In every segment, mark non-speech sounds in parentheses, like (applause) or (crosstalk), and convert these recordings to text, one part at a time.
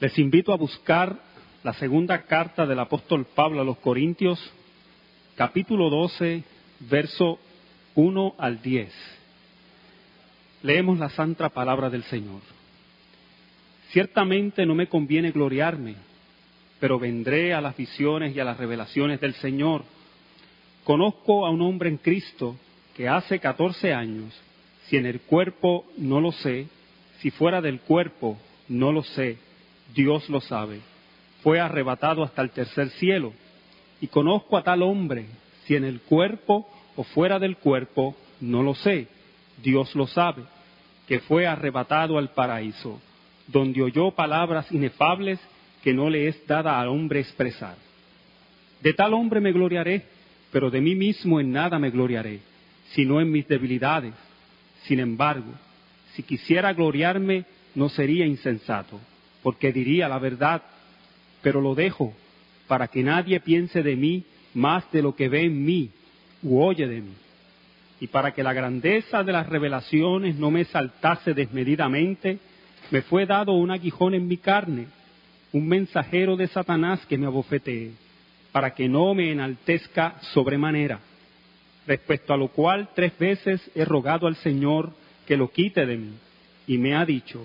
Les invito a buscar la segunda carta del apóstol Pablo a los Corintios, capítulo 12, verso 1 al 10. Leemos la santa palabra del Señor. Ciertamente no me conviene gloriarme, pero vendré a las visiones y a las revelaciones del Señor. Conozco a un hombre en Cristo que hace catorce años, si en el cuerpo no lo sé, si fuera del cuerpo no lo sé, Dios lo sabe. Fue arrebatado hasta el tercer cielo. Y conozco a tal hombre, si en el cuerpo o fuera del cuerpo, no lo sé, Dios lo sabe, que fue arrebatado al paraíso, donde oyó palabras inefables que no le es dada al hombre expresar. De tal hombre me gloriaré, pero de mí mismo en nada me gloriaré, sino en mis debilidades. Sin embargo, si quisiera gloriarme, no sería insensato porque diría la verdad, pero lo dejo para que nadie piense de mí más de lo que ve en mí u oye de mí, y para que la grandeza de las revelaciones no me saltase desmedidamente, me fue dado un aguijón en mi carne, un mensajero de Satanás que me abofetee, para que no me enaltezca sobremanera, respecto a lo cual tres veces he rogado al Señor que lo quite de mí, y me ha dicho,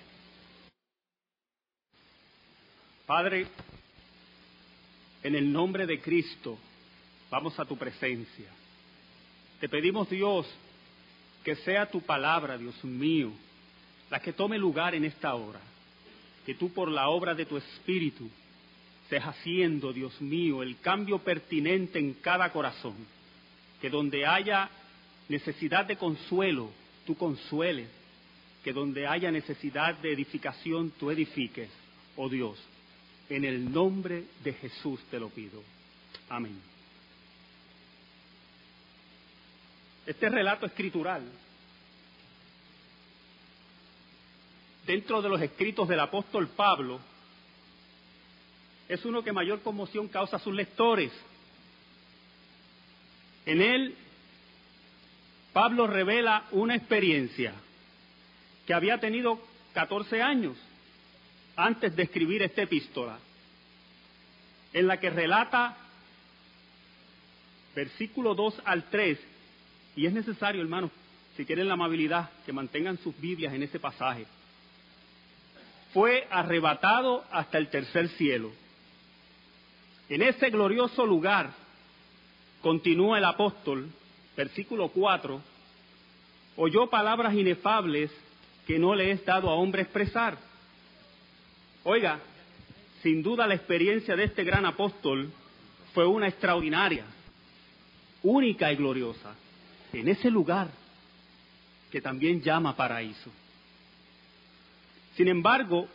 Padre, en el nombre de Cristo, vamos a tu presencia. Te pedimos, Dios, que sea tu palabra, Dios mío, la que tome lugar en esta hora. Que tú por la obra de tu Espíritu estés haciendo, Dios mío, el cambio pertinente en cada corazón. Que donde haya necesidad de consuelo, tú consueles. Que donde haya necesidad de edificación, tú edifiques, oh Dios. En el nombre de Jesús te lo pido. Amén. Este relato escritural, dentro de los escritos del apóstol Pablo, es uno que mayor conmoción causa a sus lectores. En él, Pablo revela una experiencia que había tenido 14 años antes de escribir esta epístola, en la que relata versículo 2 al 3, y es necesario, hermanos, si quieren la amabilidad, que mantengan sus Biblias en ese pasaje. Fue arrebatado hasta el tercer cielo. En ese glorioso lugar, continúa el apóstol, versículo 4, oyó palabras inefables que no le es dado a hombre expresar Oiga, sin duda la experiencia de este gran apóstol fue una extraordinaria, única y gloriosa, en ese lugar que también llama paraíso. Sin embargo,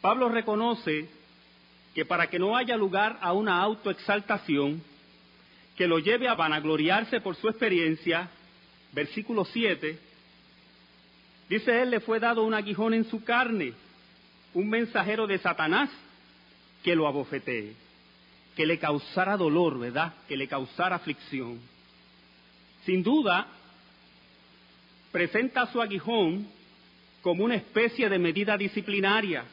Pablo reconoce que para que no haya lugar a una autoexaltación que lo lleve a vanagloriarse por su experiencia, versículo 7, dice él, le fue dado un aguijón en su carne un mensajero de Satanás que lo abofetee, que le causara dolor, ¿verdad? Que le causara aflicción. Sin duda, presenta su aguijón como una especie de medida disciplinaria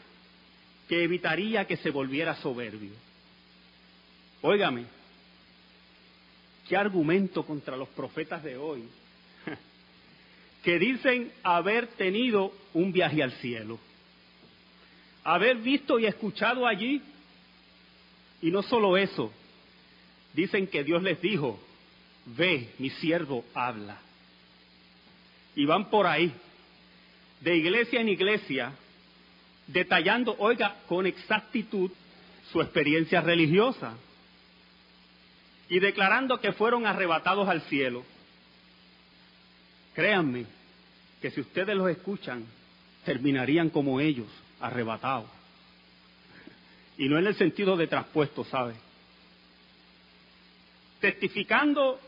que evitaría que se volviera soberbio. Óigame, qué argumento contra los profetas de hoy, (laughs) que dicen haber tenido un viaje al cielo haber visto y escuchado allí. Y no solo eso, dicen que Dios les dijo, ve, mi siervo habla. Y van por ahí, de iglesia en iglesia, detallando, oiga, con exactitud su experiencia religiosa y declarando que fueron arrebatados al cielo. Créanme que si ustedes los escuchan, terminarían como ellos arrebatado. Y no en el sentido de traspuesto, ¿sabe? Testificando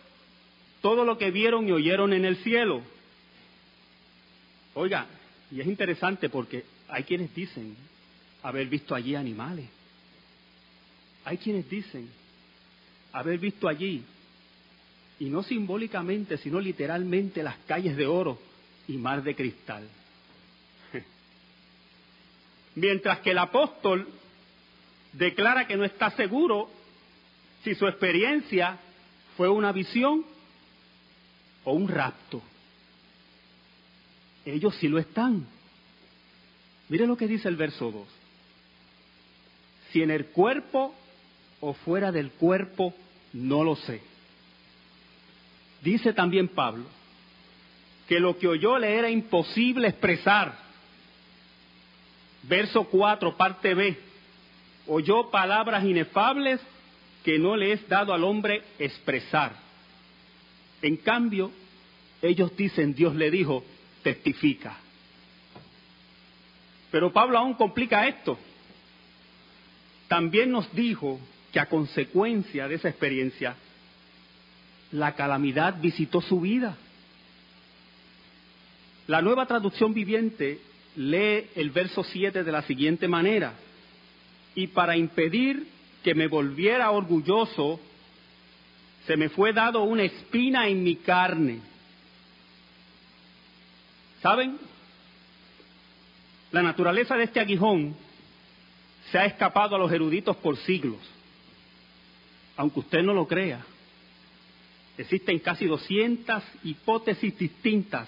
todo lo que vieron y oyeron en el cielo. Oiga, y es interesante porque hay quienes dicen haber visto allí animales. Hay quienes dicen haber visto allí, y no simbólicamente, sino literalmente, las calles de oro y mar de cristal. Mientras que el apóstol declara que no está seguro si su experiencia fue una visión o un rapto. Ellos sí lo están. Mire lo que dice el verso 2. Si en el cuerpo o fuera del cuerpo, no lo sé. Dice también Pablo que lo que oyó le era imposible expresar. Verso 4, parte B. Oyó palabras inefables que no le es dado al hombre expresar. En cambio, ellos dicen, Dios le dijo, testifica. Pero Pablo aún complica esto. También nos dijo que a consecuencia de esa experiencia, la calamidad visitó su vida. La nueva traducción viviente lee el verso 7 de la siguiente manera, y para impedir que me volviera orgulloso, se me fue dado una espina en mi carne. ¿Saben? La naturaleza de este aguijón se ha escapado a los eruditos por siglos aunque usted no lo crea, existen casi 200 hipótesis distintas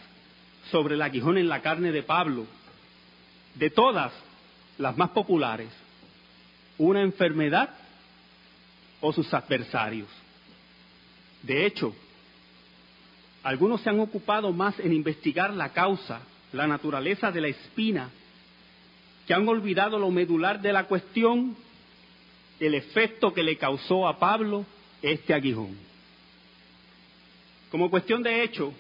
sobre el aguijón en la carne de Pablo. De todas, las más populares, una enfermedad o sus adversarios. De hecho, algunos se han ocupado más en investigar la causa, la naturaleza de la espina, que han olvidado lo medular de la cuestión el efecto que le causó a Pablo este aguijón. Como cuestión de hecho,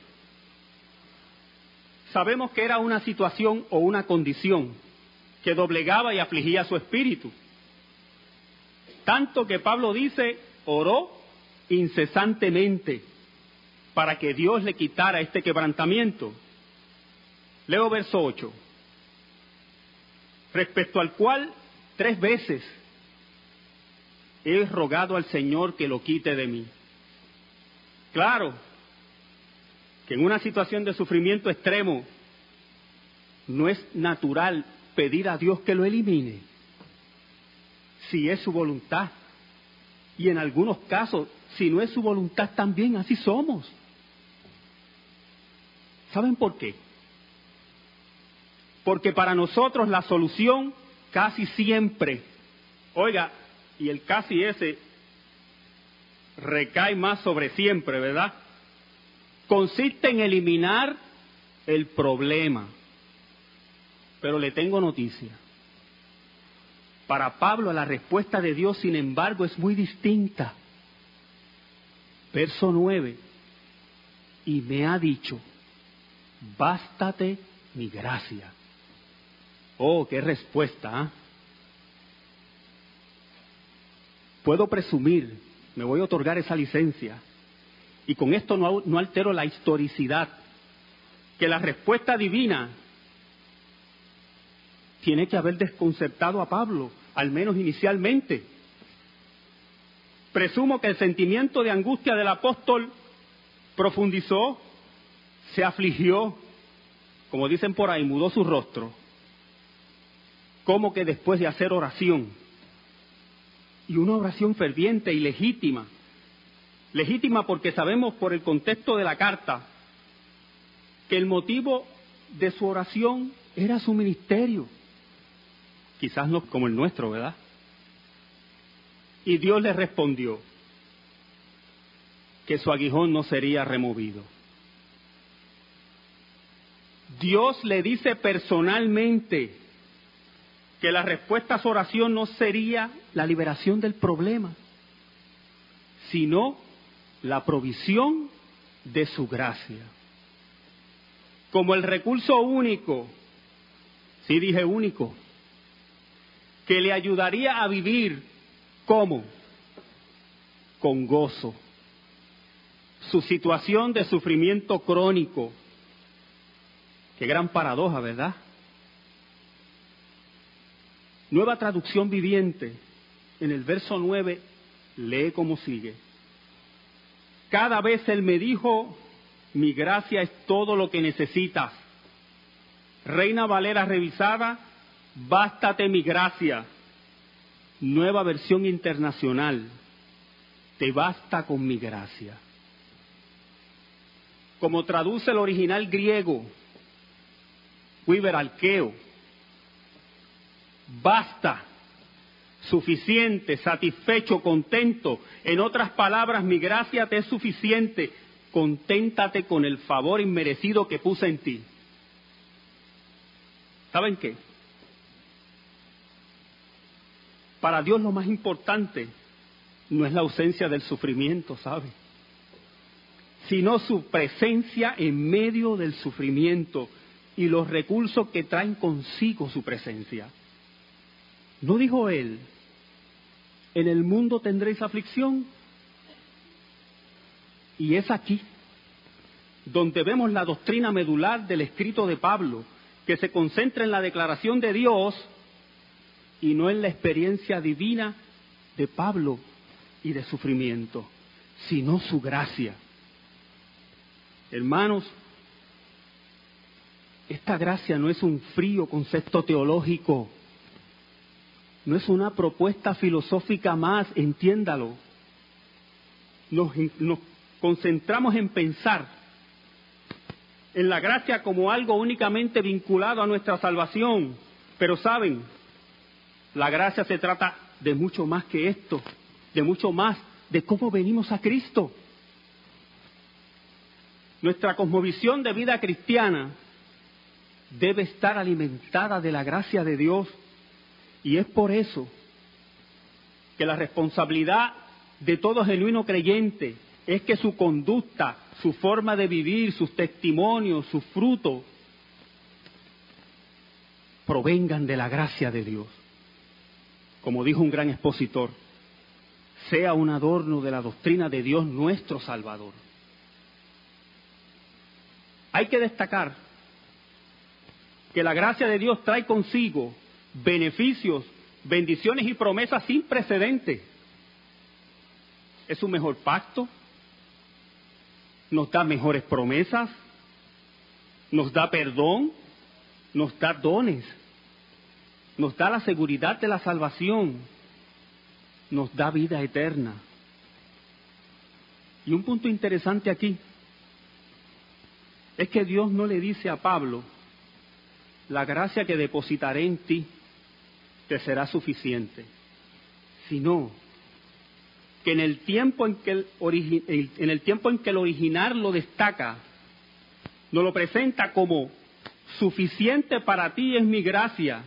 sabemos que era una situación o una condición que doblegaba y afligía su espíritu. Tanto que Pablo dice, oró incesantemente para que Dios le quitara este quebrantamiento. Leo verso 8, respecto al cual tres veces he rogado al Señor que lo quite de mí. Claro, que en una situación de sufrimiento extremo no es natural pedir a Dios que lo elimine, si es su voluntad. Y en algunos casos, si no es su voluntad también, así somos. ¿Saben por qué? Porque para nosotros la solución casi siempre, oiga, y el casi ese recae más sobre siempre, ¿verdad? Consiste en eliminar el problema. Pero le tengo noticia. Para Pablo la respuesta de Dios, sin embargo, es muy distinta. Verso 9. Y me ha dicho, bástate mi gracia. Oh, qué respuesta. ¿eh? puedo presumir, me voy a otorgar esa licencia, y con esto no, altero la historicidad, que la respuesta divina tiene que haber desconcertado a Pablo, al menos inicialmente. Presumo que el sentimiento de angustia del apóstol profundizó, se afligió, como dicen por ahí, mudó su rostro, como que después de hacer oración, y una oración ferviente y legítima. Legítima porque sabemos por el contexto de la carta que el motivo de su oración era su ministerio. Quizás no como el nuestro, ¿verdad? Y Dios le respondió que su aguijón no sería removido. Dios le dice personalmente que la respuesta a su oración no sería la liberación del problema, sino la provisión de su gracia. Como el recurso único, sí dije único, que le ayudaría a vivir como con gozo. Su situación de sufrimiento crónico. Qué gran paradoja, ¿verdad? Nueva traducción viviente. En el verso 9 lee como sigue. Cada vez Él me dijo, mi gracia es todo lo que necesitas. Reina Valera revisada, bástate mi gracia. Nueva versión internacional, te basta con mi gracia. Como traduce el original griego, Weber Alqueo, basta, suficiente, satisfecho, contento. En otras palabras, mi gracia te es suficiente. Conténtate con el favor inmerecido que puse en ti. ¿Saben qué? Para Dios lo más importante no es la ausencia del sufrimiento, ¿sabe? Sino su presencia en medio del sufrimiento y los recursos que traen consigo su presencia. ¿No dijo él, en el mundo tendréis aflicción? Y es aquí donde vemos la doctrina medular del escrito de Pablo, que se concentra en la declaración de Dios y no en la experiencia divina de Pablo y de sufrimiento, sino su gracia. Hermanos, esta gracia no es un frío concepto teológico, no es una propuesta filosófica más, entiéndalo. Nos, concentramos en pensar en la gracia como algo únicamente vinculado a nuestra salvación, pero saben, la gracia se trata de mucho más que esto, de mucho más de cómo venimos a Cristo. Nuestra cosmovisión de vida cristiana debe estar alimentada de la gracia de Dios y es por eso que la responsabilidad de todo genuino creyente es que su conducta, su forma de vivir, sus testimonios, sus frutos, provengan de la gracia de Dios como dijo un gran expositor, sea un adorno de la doctrina de Dios nuestro Salvador. Hay que destacar que la gracia de Dios trae consigo beneficios, bendiciones y promesas sin precedentes. Es un mejor pacto, nos da mejores promesas, nos da perdón, nos da dones nos da la seguridad de la salvación, nos da vida eterna. Y un punto interesante aquí es que Dios no le dice a Pablo, la gracia que depositaré en ti te será suficiente, sino que en el tiempo en que el, en el, tiempo en que el original lo destaca, nos lo presenta como suficiente para ti es mi gracia,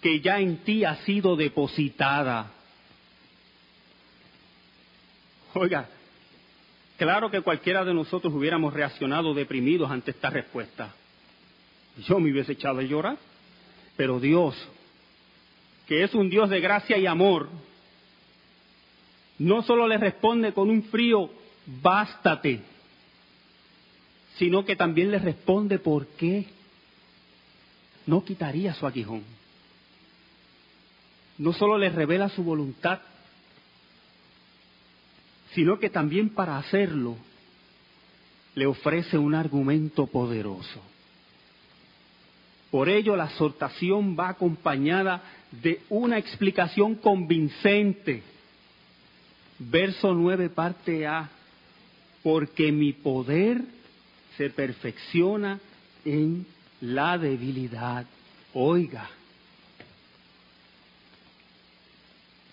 que ya en ti ha sido depositada. Oiga, claro que cualquiera de nosotros hubiéramos reaccionado deprimidos ante esta respuesta. Yo me hubiese echado a llorar, pero Dios, que es un Dios de gracia y amor, no solo le responde con un frío, bástate, sino que también le responde por qué no quitaría su aguijón no solo le revela su voluntad, sino que también para hacerlo le ofrece un argumento poderoso. Por ello la exhortación va acompañada de una explicación convincente. Verso 9, parte A, porque mi poder se perfecciona en la debilidad. Oiga,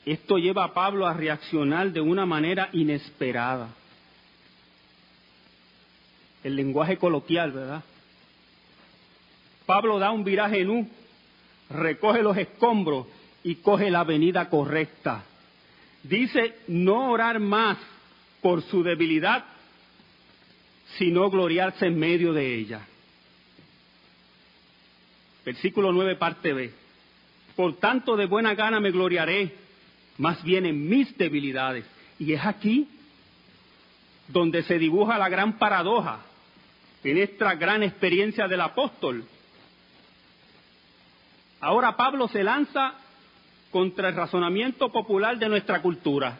Esto lleva a Pablo a reaccionar de una manera inesperada. El lenguaje coloquial, ¿verdad? Pablo da un viraje en recoge los escombros y coge la avenida correcta. Dice no orar más por su debilidad, sino gloriarse en medio de ella. Versículo 9, parte B Por tanto, de buena gana me gloriaré, más bien en mis debilidades. Y es aquí donde se dibuja la gran paradoja en esta gran experiencia del apóstol. Ahora Pablo se lanza contra el razonamiento popular de nuestra cultura.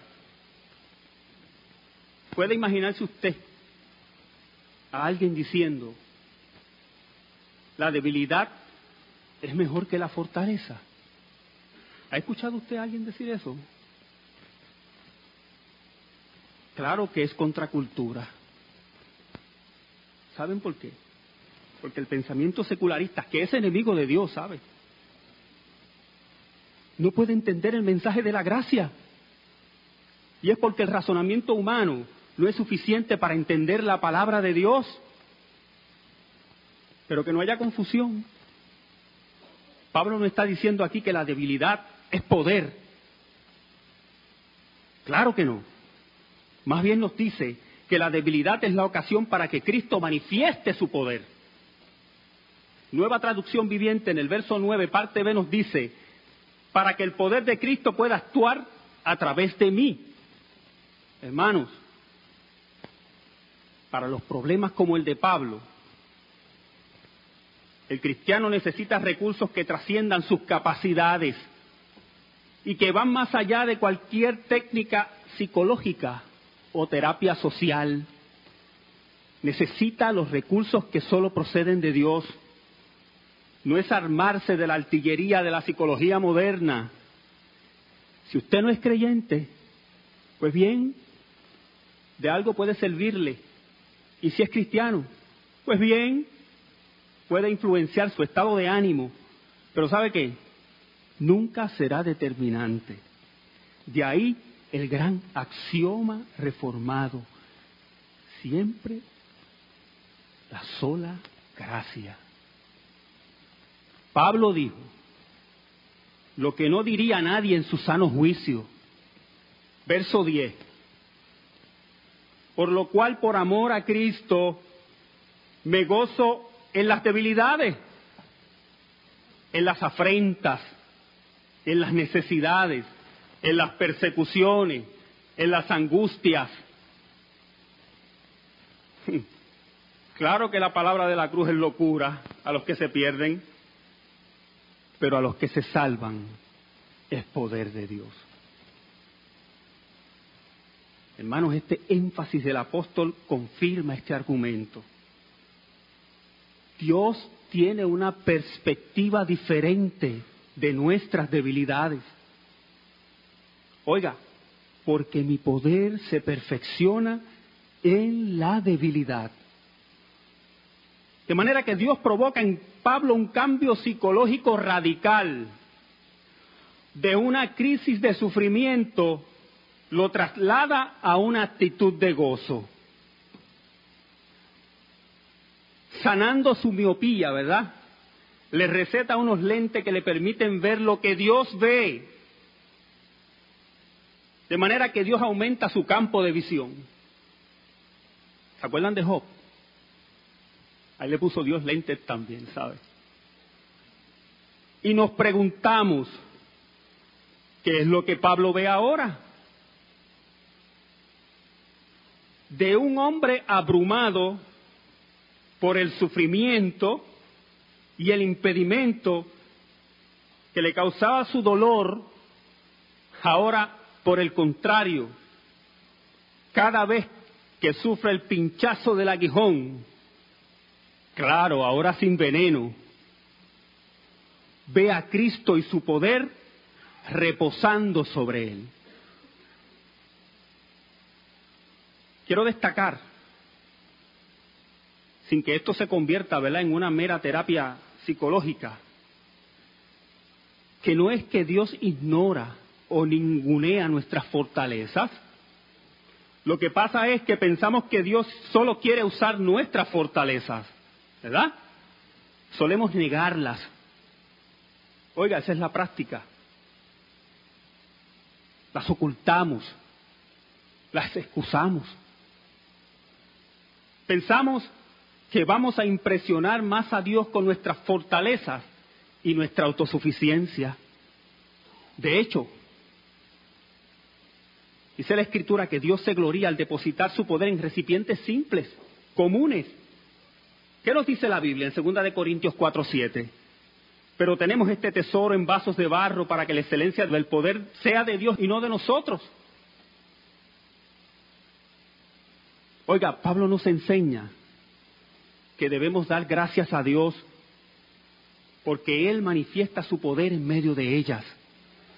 ¿Puede imaginarse usted a alguien diciendo, la debilidad es mejor que la fortaleza? ¿Ha escuchado usted a alguien decir eso? Claro que es contracultura. ¿Saben por qué? Porque el pensamiento secularista, que es enemigo de Dios, ¿sabe? No puede entender el mensaje de la gracia. Y es porque el razonamiento humano no es suficiente para entender la palabra de Dios. Pero que no haya confusión. Pablo no está diciendo aquí que la debilidad es poder. Claro que no. Más bien nos dice que la debilidad es la ocasión para que Cristo manifieste su poder. Nueva traducción viviente en el verso 9, parte B, nos dice, para que el poder de Cristo pueda actuar a través de mí. Hermanos, para los problemas como el de Pablo, el cristiano necesita recursos que trasciendan sus capacidades y que van más allá de cualquier técnica psicológica o terapia social. Necesita los recursos que solo proceden de Dios. No es armarse de la artillería de la psicología moderna. Si usted no es creyente, pues bien, de algo puede servirle. Y si es cristiano, pues bien, puede influenciar su estado de ánimo. Pero ¿sabe qué? Nunca será determinante. De ahí el gran axioma reformado, siempre la sola gracia. Pablo dijo, lo que no diría nadie en su sano juicio, verso 10, por lo cual por amor a Cristo me gozo en las debilidades, en las afrentas, en las necesidades, en las persecuciones, en las angustias. (laughs) Claro que la palabra de la cruz es locura a los que se pierden, pero a los que se salvan es poder de Dios. Hermanos, este énfasis del apóstol confirma este argumento. Dios tiene una perspectiva diferente de nuestras debilidades. Oiga, porque mi poder se perfecciona en la debilidad. De manera que Dios provoca en Pablo un cambio psicológico radical. De una crisis de sufrimiento lo traslada a una actitud de gozo. Sanando su miopía, ¿verdad? Le receta unos lentes que le permiten ver lo que Dios ve de manera que Dios aumenta su campo de visión. ¿Se acuerdan de Job? Ahí le puso Dios lentes también, ¿sabe? Y nos preguntamos, ¿qué es lo que Pablo ve ahora? De un hombre abrumado por el sufrimiento y el impedimento que le causaba su dolor, ahora por el contrario, cada vez que sufre el pinchazo del aguijón, claro, ahora sin veneno, ve a Cristo y su poder reposando sobre él. Quiero destacar, sin que esto se convierta ¿verdad? en una mera terapia psicológica, que no es que Dios ignora o ningunea nuestras fortalezas. Lo que pasa es que pensamos que Dios solo quiere usar nuestras fortalezas, ¿verdad? Solemos negarlas. Oiga, esa es la práctica. Las ocultamos, las excusamos. Pensamos que vamos a impresionar más a Dios con nuestras fortalezas y nuestra autosuficiencia. De hecho, dice la Escritura que Dios se gloria al depositar su poder en recipientes simples, comunes. ¿Qué nos dice la Biblia en 2 de Corintios 4:7? Pero tenemos este tesoro en vasos de barro para que la excelencia del poder sea de Dios y no de nosotros. Oiga, Pablo nos enseña que debemos dar gracias a Dios porque Él manifiesta su poder en medio de ellas.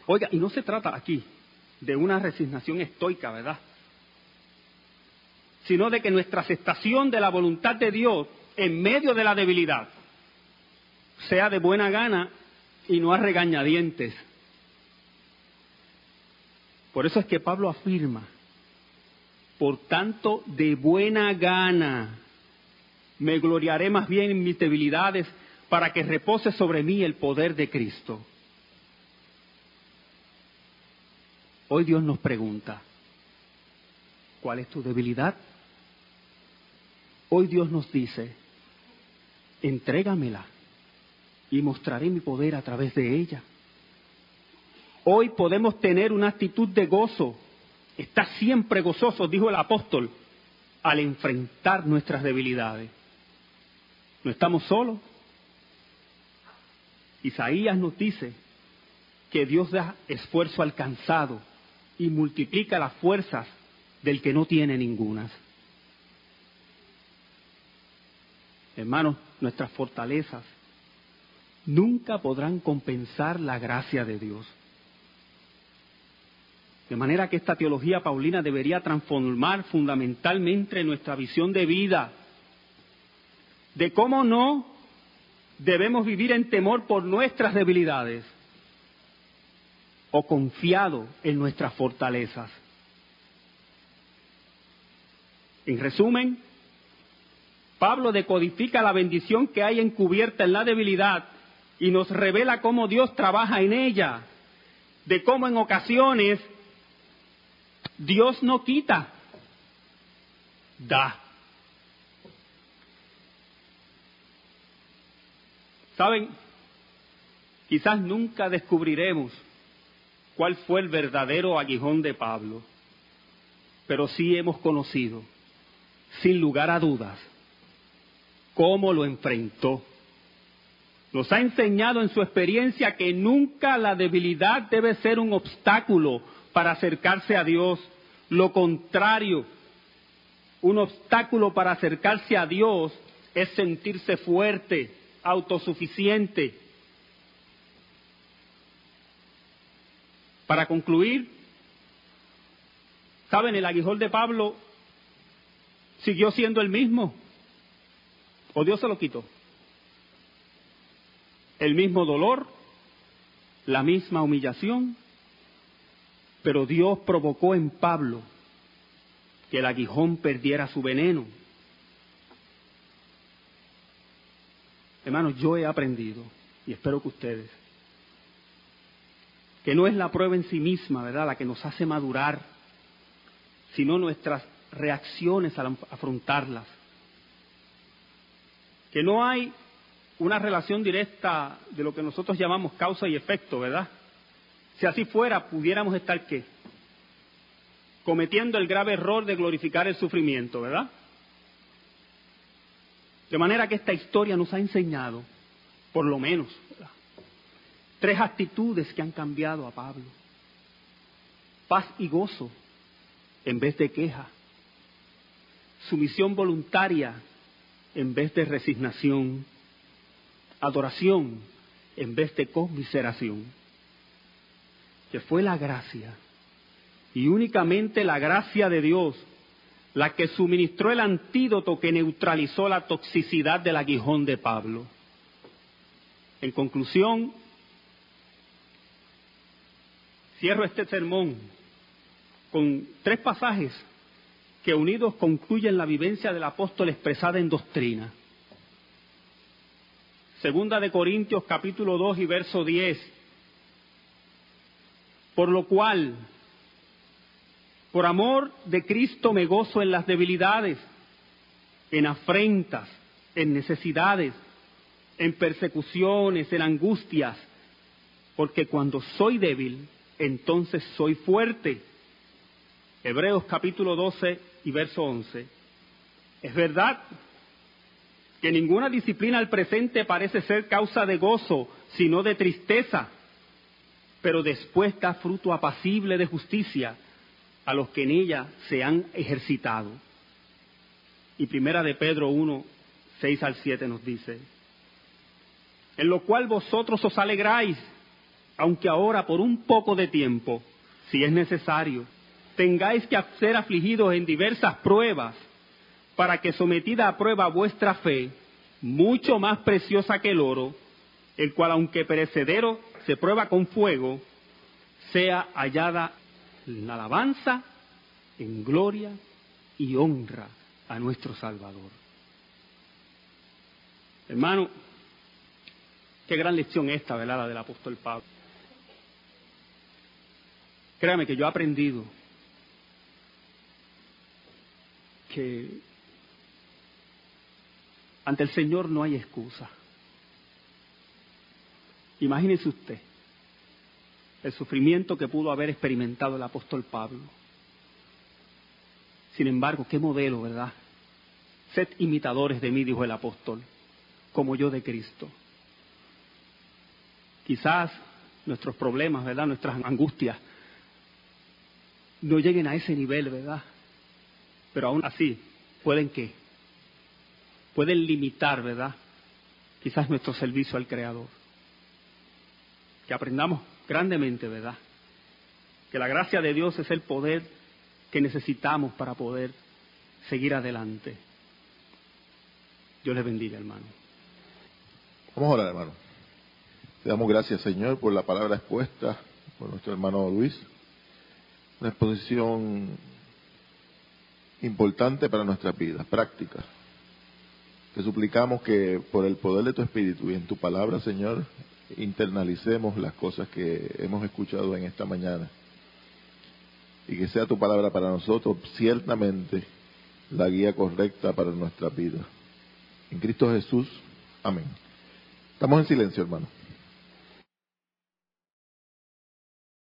Oiga, y no se trata aquí de una resignación estoica, ¿verdad? Sino de que nuestra aceptación de la voluntad de Dios en medio de la debilidad sea de buena gana y no a regañadientes. Por eso es que Pablo afirma por tanto, de buena gana me gloriaré más bien en mis debilidades para que repose sobre mí el poder de Cristo. Hoy Dios nos pregunta, ¿cuál es tu debilidad? Hoy Dios nos dice, entrégamela y mostraré mi poder a través de ella. Hoy podemos tener una actitud de gozo está siempre gozoso, dijo el apóstol, al enfrentar nuestras debilidades. No estamos solos. Isaías nos dice que Dios da esfuerzo alcanzado y multiplica las fuerzas del que no tiene ningunas. Hermanos, nuestras fortalezas nunca podrán compensar la gracia de Dios. De manera que esta teología paulina debería transformar fundamentalmente nuestra visión de vida, de cómo no debemos vivir en temor por nuestras debilidades o confiado en nuestras fortalezas. En resumen, Pablo decodifica la bendición que hay encubierta en la debilidad y nos revela cómo Dios trabaja en ella, de cómo en ocasiones Dios no quita, da. ¿Saben? Quizás nunca descubriremos cuál fue el verdadero aguijón de Pablo, pero sí hemos conocido, sin lugar a dudas, cómo lo enfrentó. Nos ha enseñado en su experiencia que nunca la debilidad debe ser un obstáculo para acercarse a Dios. Lo contrario, un obstáculo para acercarse a Dios es sentirse fuerte, autosuficiente. Para concluir, ¿saben? El aguijón de Pablo siguió siendo el mismo. ¿O Dios se lo quitó? El mismo dolor, la misma humillación, pero Dios provocó en Pablo que el aguijón perdiera su veneno. Hermanos, yo he aprendido, y espero que ustedes, que no es la prueba en sí misma, ¿verdad?, la que nos hace madurar, sino nuestras reacciones al afrontarlas. Que no hay una relación directa de lo que nosotros llamamos causa y efecto, ¿verdad? Si así fuera, pudiéramos estar qué? Cometiendo el grave error de glorificar el sufrimiento, ¿verdad? De manera que esta historia nos ha enseñado, por lo menos, tres actitudes que han cambiado a Pablo. Paz y gozo en vez de queja. Sumisión voluntaria en vez de resignación. Adoración en vez de conmiseración que fue la gracia, y únicamente la gracia de Dios, la que suministró el antídoto que neutralizó la toxicidad del aguijón de Pablo. En conclusión, cierro este sermón con tres pasajes que unidos concluyen la vivencia del apóstol expresada en doctrina. Segunda de Corintios capítulo 2 y verso 10 por lo cual, por amor de Cristo me gozo en las debilidades, en afrentas, en necesidades, en persecuciones, en angustias, porque cuando soy débil, entonces soy fuerte. Hebreos capítulo 12 y verso 11. Es verdad que ninguna disciplina al presente parece ser causa de gozo, sino de tristeza, pero después da fruto apacible de justicia a los que en ella se han ejercitado. Y primera de Pedro 1, 6 al 7 nos dice, en lo cual vosotros os alegráis, aunque ahora por un poco de tiempo, si es necesario, tengáis que ser afligidos en diversas pruebas, para que sometida a prueba vuestra fe, mucho más preciosa que el oro, el cual aunque perecedero se prueba con fuego, sea hallada en alabanza, en gloria y honra a nuestro Salvador. Hermano, qué gran lección esta, ¿verdad? La del apóstol Pablo. Créame que yo he aprendido que ante el Señor no hay excusa. Imagínese usted el sufrimiento que pudo haber experimentado el apóstol Pablo. Sin embargo, qué modelo, ¿verdad? Sed imitadores de mí, dijo el apóstol, como yo de Cristo. Quizás nuestros problemas, ¿verdad? Nuestras angustias no lleguen a ese nivel, ¿verdad? Pero aún así, ¿pueden qué? Pueden limitar, ¿verdad? Quizás nuestro servicio al Creador. Que aprendamos grandemente, ¿verdad? Que la gracia de Dios es el poder que necesitamos para poder seguir adelante. Dios les bendiga, hermano. Vamos a orar, hermano. Te damos gracias, Señor, por la palabra expuesta por nuestro hermano Luis. Una exposición importante para nuestras vidas, práctica. Te suplicamos que por el poder de tu Espíritu y en tu palabra, Señor, internalicemos las cosas que hemos escuchado en esta mañana y que sea tu palabra para nosotros ciertamente la guía correcta para nuestra vida. En Cristo Jesús, amén. Estamos en silencio, hermano.